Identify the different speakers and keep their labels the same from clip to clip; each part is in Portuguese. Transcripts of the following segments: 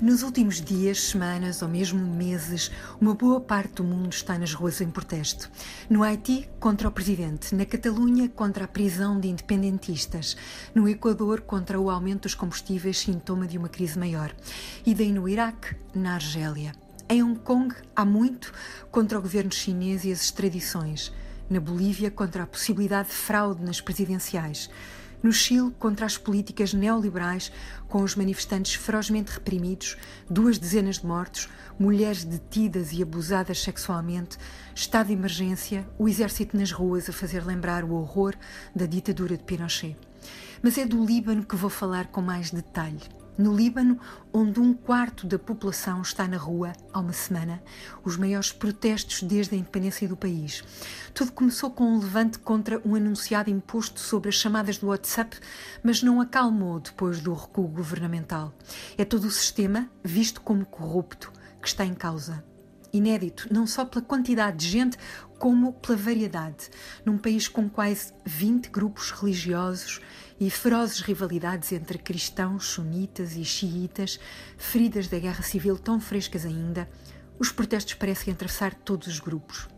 Speaker 1: Nos últimos dias, semanas ou mesmo meses, uma boa parte do mundo está nas ruas em protesto. No Haiti, contra o presidente. Na Catalunha, contra a prisão de independentistas. No Equador, contra o aumento dos combustíveis, sintoma de uma crise maior. E daí no Iraque, na Argélia. Em Hong Kong, há muito contra o governo chinês e as extradições. Na Bolívia, contra a possibilidade de fraude nas presidenciais no Chile contra as políticas neoliberais, com os manifestantes ferozmente reprimidos, duas dezenas de mortos, mulheres detidas e abusadas sexualmente, estado de emergência, o exército nas ruas a fazer lembrar o horror da ditadura de Pinochet. Mas é do Líbano que vou falar com mais detalhe. No Líbano, onde um quarto da população está na rua há uma semana, os maiores protestos desde a independência do país. Tudo começou com um levante contra um anunciado imposto sobre as chamadas do WhatsApp, mas não acalmou depois do recuo governamental. É todo o sistema, visto como corrupto, que está em causa inédito, não só pela quantidade de gente, como pela variedade. Num país com quase 20 grupos religiosos e ferozes rivalidades entre cristãos, sunitas e xiitas, feridas da guerra civil tão frescas ainda, os protestos parecem atravessar todos os grupos.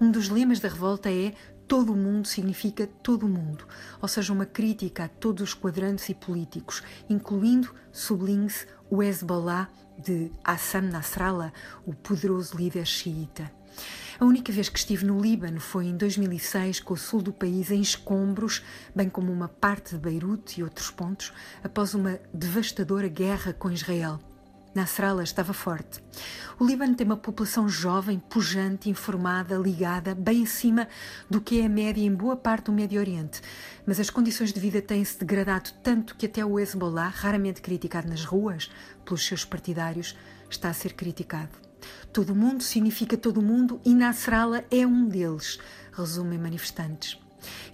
Speaker 1: Um dos lemas da revolta é todo o mundo significa todo o mundo, ou seja, uma crítica a todos os quadrantes e políticos, incluindo, sublinhe-se, o Hezbollah de Hassan Nasrallah, o poderoso líder xiita. A única vez que estive no Líbano foi em 2006, com o sul do país em escombros, bem como uma parte de Beirute e outros pontos, após uma devastadora guerra com Israel. Nasrallah estava forte. O Líbano tem uma população jovem, pujante, informada, ligada, bem acima do que é a média em boa parte do Médio Oriente. Mas as condições de vida têm-se degradado tanto que até o Hezbollah, raramente criticado nas ruas pelos seus partidários, está a ser criticado. Todo mundo significa todo mundo e Nasrallah é um deles, resumem manifestantes.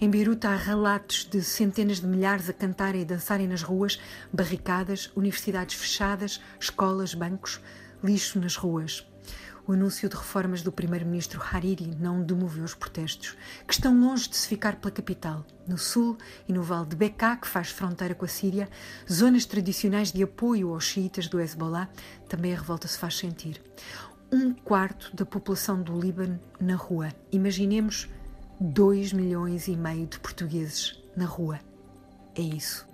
Speaker 1: Em Beirute há relatos de centenas de milhares a cantarem e dançarem nas ruas, barricadas, universidades fechadas, escolas, bancos, lixo nas ruas. O anúncio de reformas do primeiro-ministro Hariri não demoveu os protestos, que estão longe de se ficar pela capital. No sul e no vale de Bekaa, que faz fronteira com a Síria, zonas tradicionais de apoio aos xiitas do Hezbollah, também a revolta se faz sentir. Um quarto da população do Líbano na rua. Imaginemos 2 milhões e meio de portugueses na rua. É isso.